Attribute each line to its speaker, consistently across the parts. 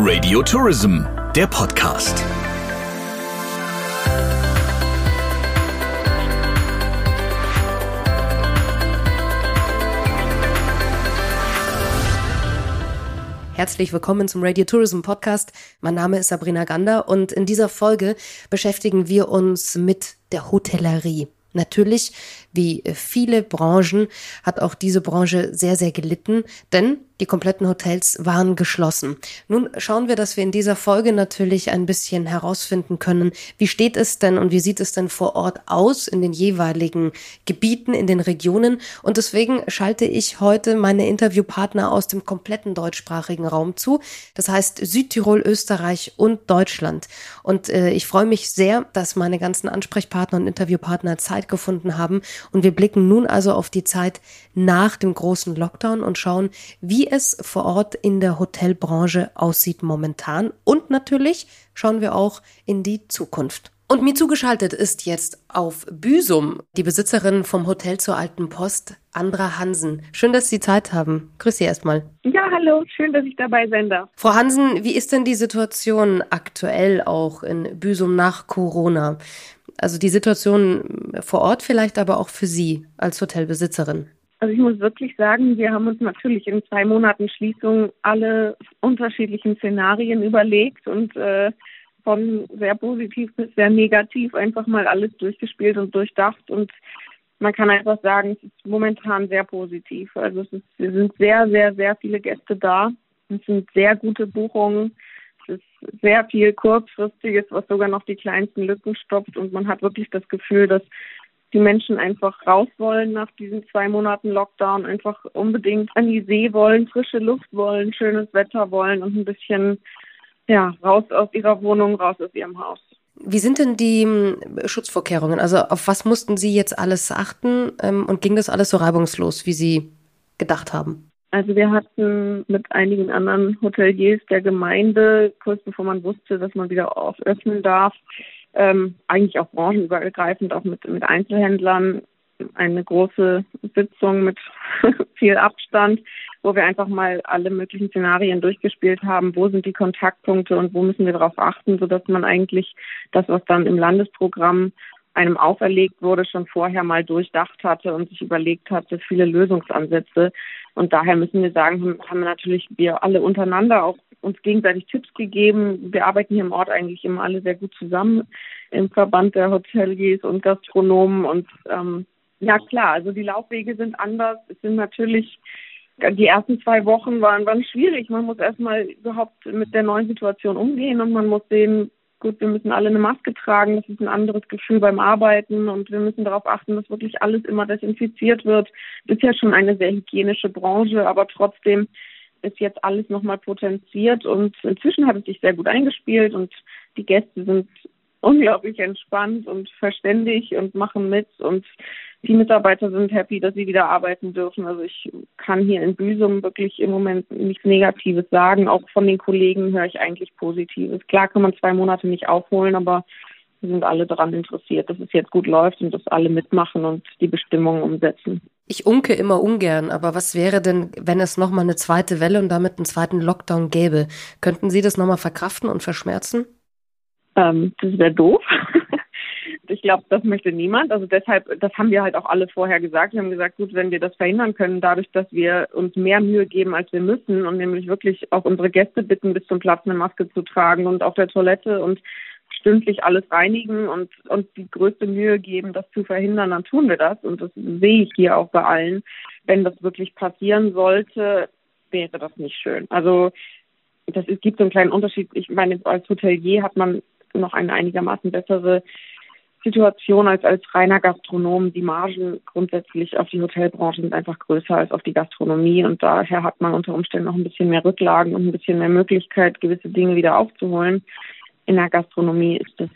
Speaker 1: Radio Tourism, der Podcast.
Speaker 2: Herzlich willkommen zum Radio Tourism Podcast. Mein Name ist Sabrina Gander und in dieser Folge beschäftigen wir uns mit der Hotellerie. Natürlich, wie viele Branchen, hat auch diese Branche sehr, sehr gelitten, denn die kompletten Hotels waren geschlossen. Nun schauen wir, dass wir in dieser Folge natürlich ein bisschen herausfinden können, wie steht es denn und wie sieht es denn vor Ort aus in den jeweiligen Gebieten, in den Regionen. Und deswegen schalte ich heute meine Interviewpartner aus dem kompletten deutschsprachigen Raum zu. Das heißt Südtirol, Österreich und Deutschland. Und äh, ich freue mich sehr, dass meine ganzen Ansprechpartner und Interviewpartner Zeit gefunden haben. Und wir blicken nun also auf die Zeit nach dem großen Lockdown und schauen, wie es vor Ort in der Hotelbranche aussieht momentan. Und natürlich schauen wir auch in die Zukunft. Und mir zugeschaltet ist jetzt auf Büsum die Besitzerin vom Hotel zur Alten Post, Andra Hansen. Schön, dass Sie Zeit haben. Grüß Sie erstmal.
Speaker 3: Ja, hallo, schön, dass ich dabei sein darf.
Speaker 2: Frau Hansen, wie ist denn die Situation aktuell auch in Büsum nach Corona? Also die Situation vor Ort vielleicht, aber auch für Sie als Hotelbesitzerin.
Speaker 3: Also ich muss wirklich sagen, wir haben uns natürlich in zwei Monaten Schließung alle unterschiedlichen Szenarien überlegt und äh, von sehr positiv bis sehr negativ einfach mal alles durchgespielt und durchdacht und man kann einfach sagen, es ist momentan sehr positiv. Also es ist, wir sind sehr, sehr, sehr viele Gäste da. Es sind sehr gute Buchungen. Es ist sehr viel kurzfristiges, was sogar noch die kleinsten Lücken stopft und man hat wirklich das Gefühl, dass die Menschen einfach raus wollen nach diesen zwei Monaten Lockdown, einfach unbedingt an die See wollen, frische Luft wollen, schönes Wetter wollen und ein bisschen ja, raus aus ihrer Wohnung, raus aus ihrem Haus.
Speaker 2: Wie sind denn die hm, Schutzvorkehrungen? Also auf was mussten Sie jetzt alles achten ähm, und ging das alles so reibungslos, wie Sie gedacht haben?
Speaker 3: Also wir hatten mit einigen anderen Hoteliers der Gemeinde, kurz bevor man wusste, dass man wieder öffnen darf, ähm, eigentlich auch branchenübergreifend, auch mit, mit Einzelhändlern, eine große Sitzung mit viel Abstand, wo wir einfach mal alle möglichen Szenarien durchgespielt haben. Wo sind die Kontaktpunkte und wo müssen wir darauf achten, sodass man eigentlich das, was dann im Landesprogramm einem auferlegt wurde, schon vorher mal durchdacht hatte und sich überlegt hatte, viele Lösungsansätze. Und daher müssen wir sagen, haben wir natürlich wir alle untereinander auch uns gegenseitig Tipps gegeben. Wir arbeiten hier im Ort eigentlich immer alle sehr gut zusammen im Verband der Hoteliers und Gastronomen. Und ähm, ja klar, also die Laufwege sind anders. Es sind natürlich die ersten zwei Wochen waren, waren schwierig. Man muss erstmal überhaupt mit der neuen Situation umgehen und man muss sehen, gut, wir müssen alle eine Maske tragen. Das ist ein anderes Gefühl beim Arbeiten und wir müssen darauf achten, dass wirklich alles immer desinfiziert wird. Ja schon eine sehr hygienische Branche, aber trotzdem ist jetzt alles nochmal potenziert und inzwischen hat es sich sehr gut eingespielt und die Gäste sind unglaublich entspannt und verständig und machen mit und die Mitarbeiter sind happy, dass sie wieder arbeiten dürfen. Also ich kann hier in Büsum wirklich im Moment nichts Negatives sagen. Auch von den Kollegen höre ich eigentlich Positives. Klar kann man zwei Monate nicht aufholen, aber wir sind alle daran interessiert, dass es jetzt gut läuft und dass alle mitmachen und die Bestimmungen umsetzen.
Speaker 2: Ich unke immer ungern, aber was wäre denn, wenn es nochmal eine zweite Welle und damit einen zweiten Lockdown gäbe? Könnten Sie das nochmal verkraften und verschmerzen?
Speaker 3: Ähm, das wäre doof. ich glaube, das möchte niemand. Also deshalb, das haben wir halt auch alle vorher gesagt. Wir haben gesagt, gut, wenn wir das verhindern können, dadurch, dass wir uns mehr Mühe geben, als wir müssen und nämlich wirklich auch unsere Gäste bitten, bis zum Platz eine Maske zu tragen und auf der Toilette und stündlich alles reinigen und uns die größte Mühe geben, das zu verhindern, dann tun wir das. Und das sehe ich hier auch bei allen. Wenn das wirklich passieren sollte, wäre das nicht schön. Also das es gibt so einen kleinen Unterschied. Ich meine, als Hotelier hat man noch eine einigermaßen bessere Situation als als reiner Gastronom. Die Margen grundsätzlich auf die Hotelbranche sind einfach größer als auf die Gastronomie und daher hat man unter Umständen noch ein bisschen mehr Rücklagen und ein bisschen mehr Möglichkeit, gewisse Dinge wieder aufzuholen in der Gastronomie ist das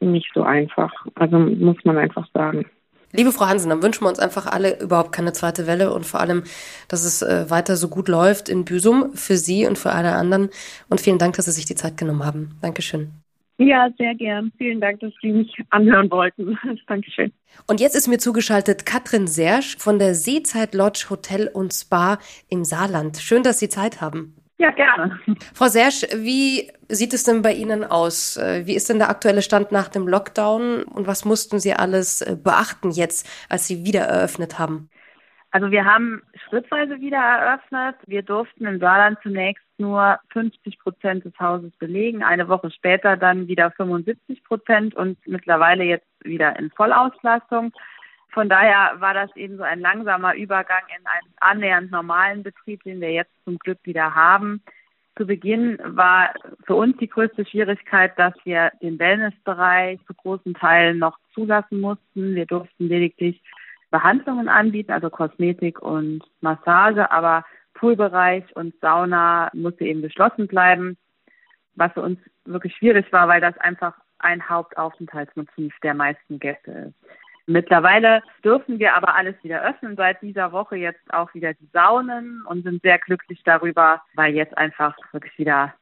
Speaker 3: nicht so einfach. Also muss man einfach sagen.
Speaker 2: Liebe Frau Hansen, dann wünschen wir uns einfach alle überhaupt keine zweite Welle und vor allem, dass es äh, weiter so gut läuft in Büsum für Sie und für alle anderen. Und vielen Dank, dass Sie sich die Zeit genommen haben. Dankeschön.
Speaker 3: Ja, sehr gern. Vielen Dank, dass Sie mich anhören wollten. Dankeschön.
Speaker 2: Und jetzt ist mir zugeschaltet Katrin Sersch von der Seezeit Lodge Hotel und Spa im Saarland. Schön, dass Sie Zeit haben.
Speaker 4: Ja, gerne.
Speaker 2: Frau Sersch, wie sieht es denn bei Ihnen aus? Äh, wie ist denn der aktuelle Stand nach dem Lockdown und was mussten Sie alles äh, beachten jetzt, als Sie wieder eröffnet haben?
Speaker 4: Also wir haben schrittweise wieder eröffnet. Wir durften in Saarland zunächst nur 50 Prozent des Hauses belegen, eine Woche später dann wieder 75 Prozent und mittlerweile jetzt wieder in Vollauslastung. Von daher war das eben so ein langsamer Übergang in einen annähernd normalen Betrieb, den wir jetzt zum Glück wieder haben. Zu Beginn war für uns die größte Schwierigkeit, dass wir den Wellnessbereich zu großen Teilen noch zulassen mussten. Wir durften lediglich Behandlungen anbieten, also Kosmetik und Massage, aber Poolbereich und Sauna musste eben geschlossen bleiben, was für uns wirklich schwierig war, weil das einfach ein Hauptaufenthaltsmotiv der meisten Gäste ist. Mittlerweile dürfen wir aber alles wieder öffnen, seit dieser Woche jetzt auch wieder die Saunen und sind sehr glücklich darüber, weil jetzt einfach wirklich wieder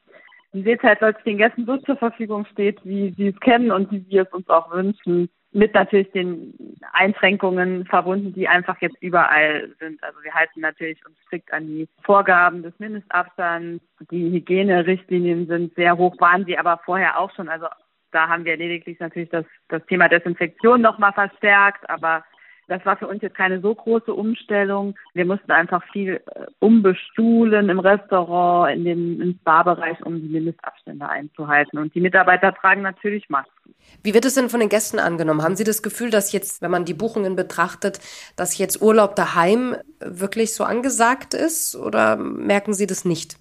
Speaker 4: die Seezeit den Gästen so zur Verfügung steht, wie sie es kennen und wie wir es uns auch wünschen. Mit natürlich den Einschränkungen verbunden, die einfach jetzt überall sind. Also wir halten natürlich uns strikt an die Vorgaben des Mindestabstands. Die Hygienerichtlinien sind sehr hoch, waren sie aber vorher auch schon. Also da haben wir lediglich natürlich das, das Thema Desinfektion nochmal verstärkt, aber das war für uns jetzt keine so große Umstellung. Wir mussten einfach viel äh, umbestuhlen im Restaurant, in den, im Spa-Bereich, um die Mindestabstände einzuhalten. Und die Mitarbeiter tragen natürlich Masken.
Speaker 2: Wie wird es denn von den Gästen angenommen? Haben Sie das Gefühl, dass jetzt, wenn man die Buchungen betrachtet, dass jetzt Urlaub daheim wirklich so angesagt ist oder merken Sie das nicht?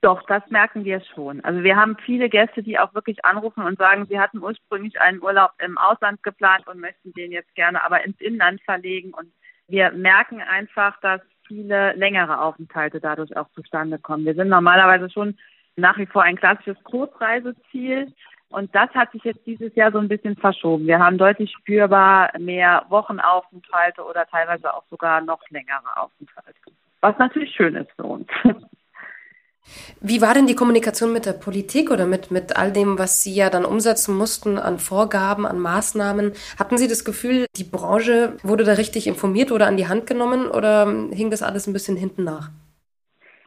Speaker 4: Doch, das merken wir schon. Also wir haben viele Gäste, die auch wirklich anrufen und sagen, sie hatten ursprünglich einen Urlaub im Ausland geplant und möchten den jetzt gerne aber ins Inland verlegen. Und wir merken einfach, dass viele längere Aufenthalte dadurch auch zustande kommen. Wir sind normalerweise schon nach wie vor ein klassisches Kurzreiseziel. Und das hat sich jetzt dieses Jahr so ein bisschen verschoben. Wir haben deutlich spürbar mehr Wochenaufenthalte oder teilweise auch sogar noch längere Aufenthalte. Was natürlich schön ist für uns.
Speaker 2: Wie war denn die Kommunikation mit der Politik oder mit, mit all dem, was Sie ja dann umsetzen mussten an Vorgaben, an Maßnahmen? Hatten Sie das Gefühl, die Branche wurde da richtig informiert oder an die Hand genommen oder hing das alles ein bisschen hinten nach?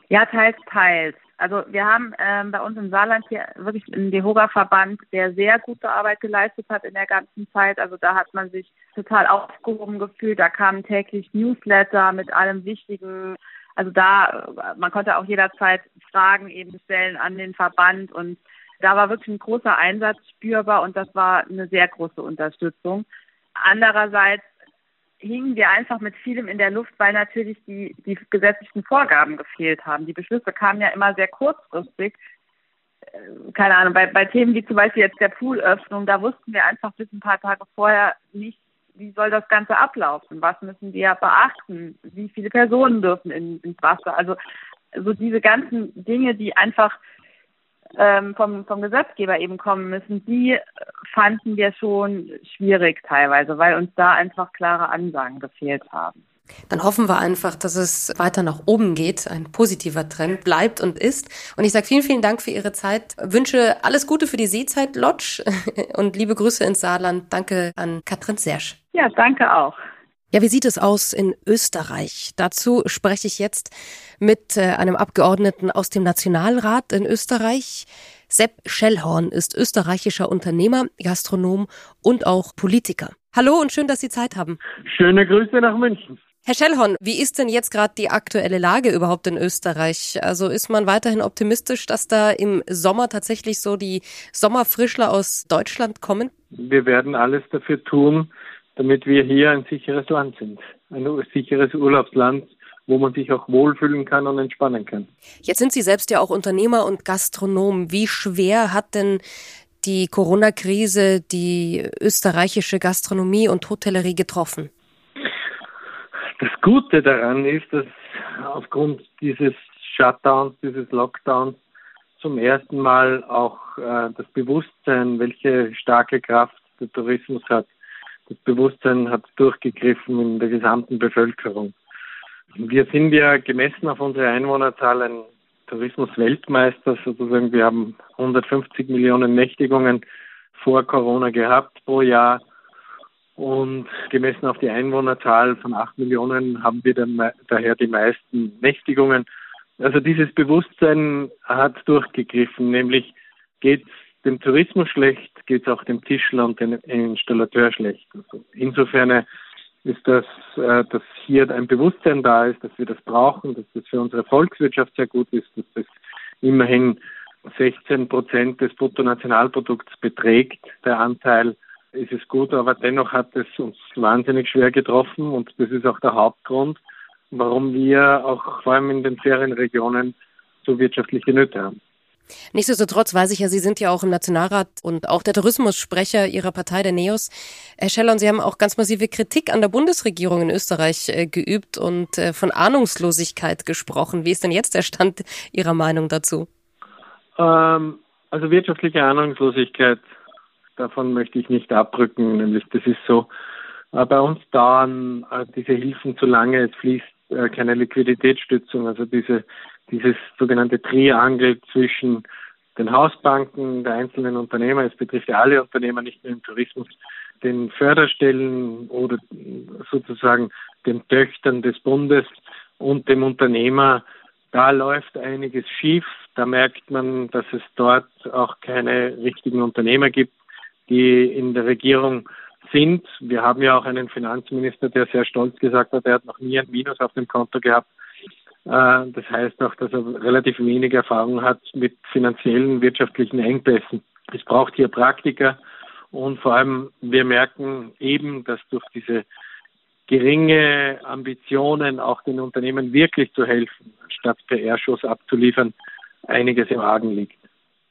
Speaker 4: Ja, teils, teils. Also wir haben ähm, bei uns im Saarland hier wirklich einen DEHOGA-Verband, der sehr gute Arbeit geleistet hat in der ganzen Zeit. Also da hat man sich total aufgehoben gefühlt. Da kamen täglich Newsletter mit allem Wichtigen also da, man konnte auch jederzeit Fragen eben stellen an den Verband und da war wirklich ein großer Einsatz spürbar und das war eine sehr große Unterstützung. Andererseits hingen wir einfach mit vielem in der Luft, weil natürlich die, die gesetzlichen Vorgaben gefehlt haben. Die Beschlüsse kamen ja immer sehr kurzfristig. Äh, keine Ahnung, bei, bei Themen wie zum Beispiel jetzt der Poolöffnung, da wussten wir einfach bis ein paar Tage vorher nicht, wie soll das Ganze ablaufen? Was müssen wir beachten? Wie viele Personen dürfen in, ins Wasser? Also so diese ganzen Dinge, die einfach ähm, vom, vom Gesetzgeber eben kommen müssen, die fanden wir schon schwierig teilweise, weil uns da einfach klare Ansagen gefehlt haben.
Speaker 2: Dann hoffen wir einfach, dass es weiter nach oben geht, ein positiver Trend bleibt und ist. Und ich sage vielen, vielen Dank für Ihre Zeit. Wünsche alles Gute für die Seezeit Lodge und liebe Grüße ins Saarland. Danke an Katrin Sersch.
Speaker 4: Ja, danke auch.
Speaker 2: Ja, wie sieht es aus in Österreich? Dazu spreche ich jetzt mit äh, einem Abgeordneten aus dem Nationalrat in Österreich. Sepp Schellhorn ist österreichischer Unternehmer, Gastronom und auch Politiker. Hallo und schön, dass Sie Zeit haben.
Speaker 5: Schöne Grüße nach München.
Speaker 2: Herr Schellhorn, wie ist denn jetzt gerade die aktuelle Lage überhaupt in Österreich? Also ist man weiterhin optimistisch, dass da im Sommer tatsächlich so die Sommerfrischler aus Deutschland kommen?
Speaker 5: Wir werden alles dafür tun, damit wir hier ein sicheres Land sind, ein sicheres Urlaubsland, wo man sich auch wohlfühlen kann und entspannen kann.
Speaker 2: Jetzt sind Sie selbst ja auch Unternehmer und Gastronom. Wie schwer hat denn die Corona-Krise die österreichische Gastronomie und Hotellerie getroffen?
Speaker 5: Gute daran ist, dass aufgrund dieses Shutdowns, dieses Lockdowns zum ersten Mal auch äh, das Bewusstsein, welche starke Kraft der Tourismus hat, das Bewusstsein hat durchgegriffen in der gesamten Bevölkerung. Wir sind ja gemessen auf unsere Einwohnerzahl ein Tourismusweltmeister sozusagen. Wir haben 150 Millionen Nächtigungen vor Corona gehabt pro Jahr. Und gemessen auf die Einwohnerzahl von acht Millionen haben wir dann daher die meisten Nächtigungen. Also dieses Bewusstsein hat durchgegriffen, nämlich geht es dem Tourismus schlecht, geht es auch dem Tischler und dem Installateur schlecht. Also insofern ist das, äh, dass hier ein Bewusstsein da ist, dass wir das brauchen, dass das für unsere Volkswirtschaft sehr gut ist, dass das immerhin 16 Prozent des Bruttonationalprodukts beträgt, der Anteil, ist es gut, aber dennoch hat es uns wahnsinnig schwer getroffen und das ist auch der Hauptgrund, warum wir auch vor allem in den Ferienregionen so wirtschaftliche Nöte haben.
Speaker 2: Nichtsdestotrotz weiß ich ja, Sie sind ja auch im Nationalrat und auch der Tourismussprecher Ihrer Partei, der NEOS. Herr Scheller, und Sie haben auch ganz massive Kritik an der Bundesregierung in Österreich äh, geübt und äh, von Ahnungslosigkeit gesprochen. Wie ist denn jetzt der Stand Ihrer Meinung dazu?
Speaker 5: Ähm, also wirtschaftliche Ahnungslosigkeit, davon möchte ich nicht abrücken, nämlich das ist so, äh, bei uns dauern äh, diese Hilfen zu lange, es fließt äh, keine Liquiditätsstützung, also diese dieses sogenannte Triangel zwischen den Hausbanken, der einzelnen Unternehmer, es betrifft ja alle Unternehmer, nicht nur im Tourismus, den Förderstellen oder sozusagen den Töchtern des Bundes und dem Unternehmer, da läuft einiges schief. Da merkt man, dass es dort auch keine richtigen Unternehmer gibt, die in der Regierung sind. Wir haben ja auch einen Finanzminister, der sehr stolz gesagt hat, er hat noch nie ein Minus auf dem Konto gehabt. Äh, das heißt auch, dass er relativ wenig Erfahrung hat mit finanziellen, wirtschaftlichen Engpässen. Es braucht hier Praktiker und vor allem wir merken eben, dass durch diese geringe Ambitionen auch den Unternehmen wirklich zu helfen, statt PR-Shows abzuliefern, einiges im Argen liegt.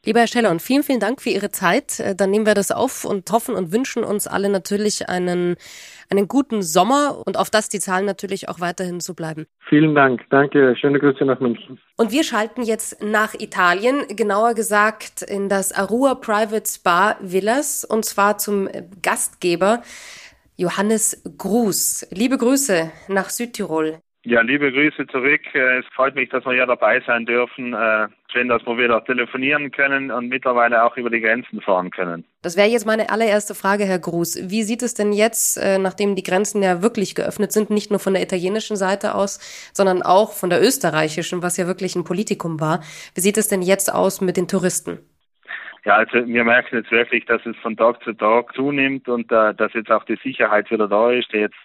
Speaker 2: Lieber Herr Scheller, und vielen, vielen Dank für Ihre Zeit. Äh, dann nehmen wir das auf und hoffen und wünschen uns alle natürlich einen, einen guten Sommer und auf das die Zahlen natürlich auch weiterhin so bleiben.
Speaker 5: Vielen Dank. Danke. Schöne Grüße nach München.
Speaker 2: Und wir schalten jetzt nach Italien, genauer gesagt in das Arua Private Spa Villas und zwar zum Gastgeber Johannes Gruß. Liebe Grüße nach Südtirol.
Speaker 6: Ja, liebe Grüße zurück. Äh, es freut mich, dass wir hier dabei sein dürfen. Äh, schön, dass wir wieder telefonieren können und mittlerweile auch über die Grenzen fahren können.
Speaker 2: Das wäre jetzt meine allererste Frage, Herr Gruß. Wie sieht es denn jetzt, äh, nachdem die Grenzen ja wirklich geöffnet sind, nicht nur von der italienischen Seite aus, sondern auch von der österreichischen, was ja wirklich ein Politikum war. Wie sieht es denn jetzt aus mit den Touristen?
Speaker 6: Ja, also wir merken jetzt wirklich, dass es von Tag zu Tag zunimmt und äh, dass jetzt auch die Sicherheit wieder da ist, die jetzt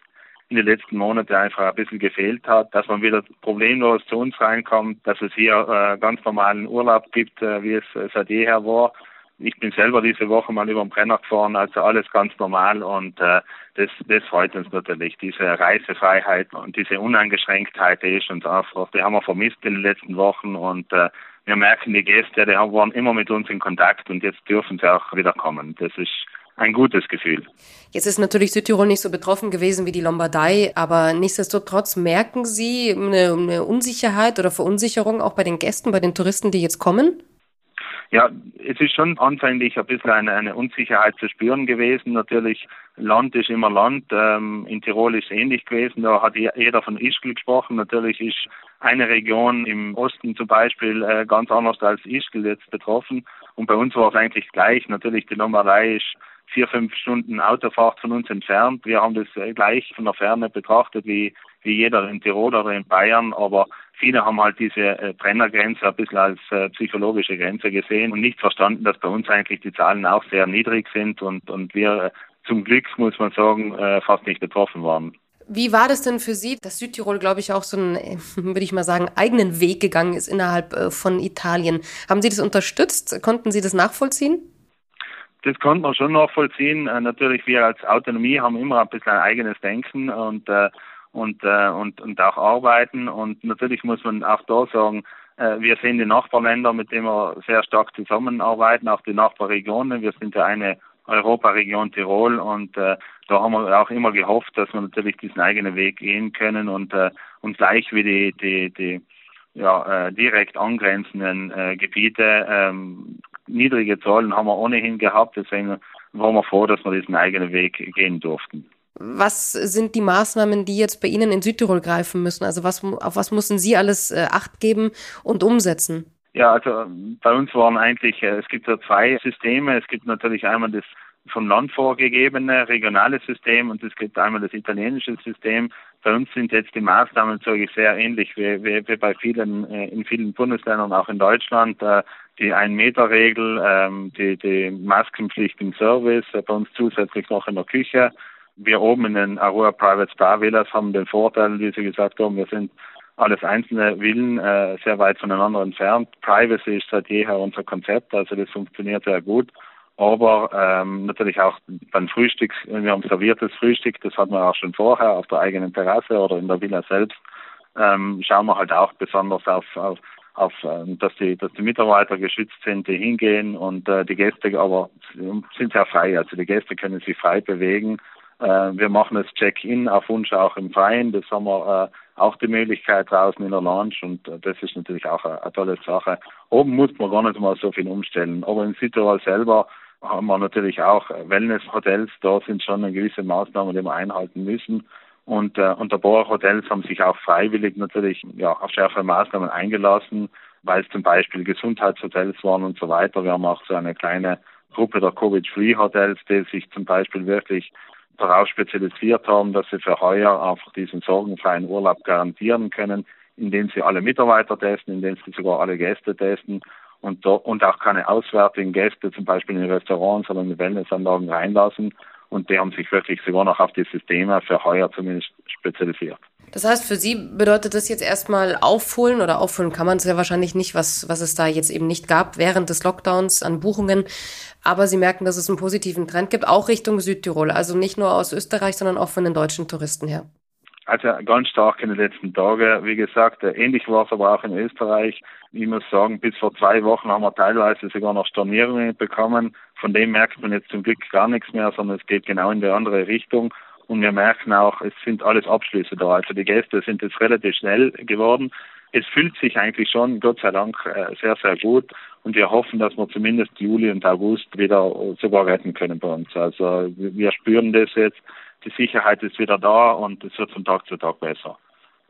Speaker 6: in den letzten Monaten einfach ein bisschen gefehlt hat, dass man wieder problemlos zu uns reinkommt, dass es hier äh, ganz normalen Urlaub gibt, äh, wie es seit jeher war. Ich bin selber diese Woche mal über den Brenner gefahren, also alles ganz normal und äh, das, das freut uns natürlich. Diese Reisefreiheit und diese Uneingeschränktheit, die ist uns einfach, die haben wir vermisst in den letzten Wochen und äh, wir merken, die Gäste, die waren immer mit uns in Kontakt und jetzt dürfen sie auch wieder kommen. Das ist ein gutes Gefühl.
Speaker 2: Jetzt ist natürlich Südtirol nicht so betroffen gewesen wie die Lombardei, aber nichtsdestotrotz merken Sie eine, eine Unsicherheit oder Verunsicherung auch bei den Gästen, bei den Touristen, die jetzt kommen?
Speaker 6: Ja, es ist schon anfänglich ein bisschen eine, eine Unsicherheit zu spüren gewesen. Natürlich, Land ist immer Land. Ähm, in Tirol ist es ähnlich gewesen. Da hat jeder von Ischgl gesprochen. Natürlich ist eine Region im Osten zum Beispiel äh, ganz anders als Ischgl jetzt betroffen. Und bei uns war es eigentlich gleich. Natürlich, die Lombardei ist vier, fünf Stunden Autofahrt von uns entfernt. Wir haben das äh, gleich von der Ferne betrachtet wie, wie jeder in Tirol oder in Bayern, aber viele haben halt diese äh, Brennergrenze ein bisschen als äh, psychologische Grenze gesehen und nicht verstanden, dass bei uns eigentlich die Zahlen auch sehr niedrig sind und, und wir äh, zum Glück, muss man sagen, äh, fast nicht betroffen waren.
Speaker 2: Wie war das denn für Sie, dass Südtirol, glaube ich, auch so einen, würde ich mal sagen, eigenen Weg gegangen ist innerhalb äh, von Italien? Haben Sie das unterstützt? Konnten Sie das nachvollziehen?
Speaker 6: Das konnte man schon nachvollziehen. Äh, natürlich, wir als Autonomie haben immer ein bisschen ein eigenes Denken und, äh, und, äh, und, und auch arbeiten. Und natürlich muss man auch da sagen, äh, wir sind die Nachbarländer, mit denen wir sehr stark zusammenarbeiten, auch die Nachbarregionen. Wir sind ja eine Europaregion Tirol und äh, da haben wir auch immer gehofft, dass wir natürlich diesen eigenen Weg gehen können und, äh, und gleich wie die, die, die ja, äh, direkt angrenzenden äh, Gebiete ähm, niedrige Zahlen haben wir ohnehin gehabt, deswegen waren wir froh, dass wir diesen eigenen Weg gehen durften.
Speaker 2: Was sind die Maßnahmen, die jetzt bei Ihnen in Südtirol greifen müssen? Also was, auf was müssen Sie alles äh, Acht geben und umsetzen?
Speaker 6: Ja, also bei uns waren eigentlich, äh, es gibt ja zwei Systeme. Es gibt natürlich einmal das vom Land vorgegebene regionale System und es gibt einmal das italienische System. Bei uns sind jetzt die Maßnahmen sage ich sehr ähnlich wie, wie, wie bei vielen äh, in vielen Bundesländern, auch in Deutschland. Äh, die Ein-Meter-Regel, ähm, die, die Maskenpflicht im Service, bei uns zusätzlich noch in der Küche. Wir oben in den Aurora Private Spa Villas haben den Vorteil, wie Sie gesagt haben, wir sind alles einzelne Villen äh, sehr weit voneinander entfernt. Privacy ist seit jeher unser Konzept, also das funktioniert sehr gut. Aber ähm, natürlich auch beim Frühstück, wir haben serviertes Frühstück, das hatten wir auch schon vorher auf der eigenen Terrasse oder in der Villa selbst. Ähm, schauen wir halt auch besonders auf, auf, auf ähm, dass die, dass die Mitarbeiter geschützt sind, die hingehen und äh, die Gäste aber sind sehr frei, also die Gäste können sich frei bewegen. Äh, wir machen das Check-in auf Wunsch auch im Freien, das haben wir äh, auch die Möglichkeit draußen in der Lounge und äh, das ist natürlich auch eine, eine tolle Sache. Oben muss man gar nicht mal so viel umstellen, aber in Südtirol selber haben wir natürlich auch Wellness-Hotels. Da sind schon gewisse Maßnahmen, die wir einhalten müssen. Und, äh, und der Boer-Hotels haben sich auch freiwillig natürlich ja, auf schärfere Maßnahmen eingelassen, weil es zum Beispiel Gesundheitshotels waren und so weiter. Wir haben auch so eine kleine Gruppe der Covid-Free-Hotels, die sich zum Beispiel wirklich darauf spezialisiert haben, dass sie für heuer einfach diesen sorgenfreien Urlaub garantieren können, indem sie alle Mitarbeiter testen, indem sie sogar alle Gäste testen und, und auch keine auswärtigen Gäste, zum Beispiel in Restaurants oder in Wellnessanlagen reinlassen. Und die haben sich wirklich sogar noch auf die Systeme für heuer zumindest spezialisiert.
Speaker 2: Das heißt, für Sie bedeutet das jetzt erstmal aufholen oder aufholen kann man es ja wahrscheinlich nicht, was, was es da jetzt eben nicht gab während des Lockdowns an Buchungen. Aber Sie merken, dass es einen positiven Trend gibt, auch Richtung Südtirol. Also nicht nur aus Österreich, sondern auch von den deutschen Touristen her.
Speaker 6: Also ganz stark in den letzten Tagen. Wie gesagt, ähnlich war es aber auch in Österreich. Ich muss sagen, bis vor zwei Wochen haben wir teilweise sogar noch Stornierungen bekommen. Von dem merkt man jetzt zum Glück gar nichts mehr, sondern es geht genau in die andere Richtung. Und wir merken auch, es sind alles Abschlüsse da. Also die Gäste sind jetzt relativ schnell geworden. Es fühlt sich eigentlich schon, Gott sei Dank, äh, sehr, sehr gut. Und wir hoffen, dass wir zumindest Juli und August wieder sogar retten können bei uns. Also wir spüren das jetzt die Sicherheit ist wieder da und es wird von Tag zu Tag besser.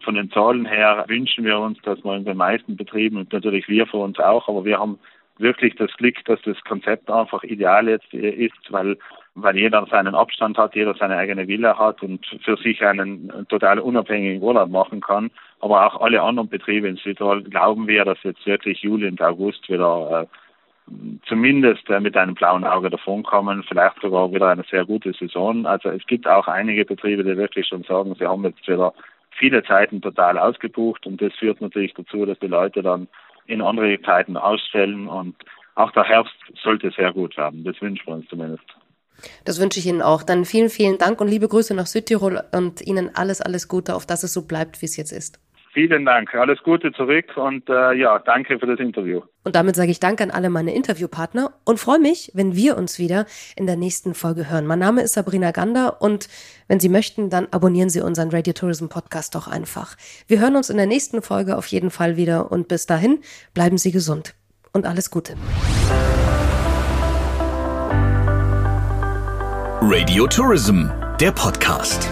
Speaker 6: Von den Zahlen her wünschen wir uns, dass man in den meisten Betrieben und natürlich wir für uns auch, aber wir haben wirklich das Glück, dass das Konzept einfach ideal jetzt ist, weil, weil jeder seinen Abstand hat, jeder seine eigene Villa hat und für sich einen total unabhängigen Urlaub machen kann. Aber auch alle anderen Betriebe in Südtirol glauben wir, dass jetzt wirklich Juli und August wieder äh, zumindest äh, mit einem blauen Auge davonkommen, vielleicht sogar wieder eine sehr gute Saison. Also es gibt auch einige Betriebe, die wirklich schon sagen, sie haben jetzt wieder viele Zeiten total ausgebucht und das führt natürlich dazu, dass die Leute dann in andere Zeiten ausstellen und auch der Herbst sollte sehr gut werden. Das wünschen wir uns zumindest.
Speaker 2: Das wünsche ich Ihnen auch. Dann vielen, vielen Dank und liebe Grüße nach Südtirol und Ihnen alles, alles Gute, auf dass es so bleibt, wie es jetzt ist.
Speaker 6: Vielen Dank. Alles Gute zurück und äh, ja, danke für das Interview.
Speaker 2: Und damit sage ich Danke an alle meine Interviewpartner und freue mich, wenn wir uns wieder in der nächsten Folge hören. Mein Name ist Sabrina Gander und wenn Sie möchten, dann abonnieren Sie unseren Radio Tourism Podcast doch einfach. Wir hören uns in der nächsten Folge auf jeden Fall wieder und bis dahin bleiben Sie gesund und alles Gute.
Speaker 1: Radio Tourism, der Podcast.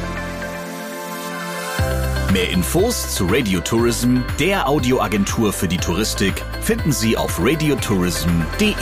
Speaker 1: Mehr Infos zu Radio Tourism, der Audioagentur für die Touristik, finden Sie auf radiotourism.de.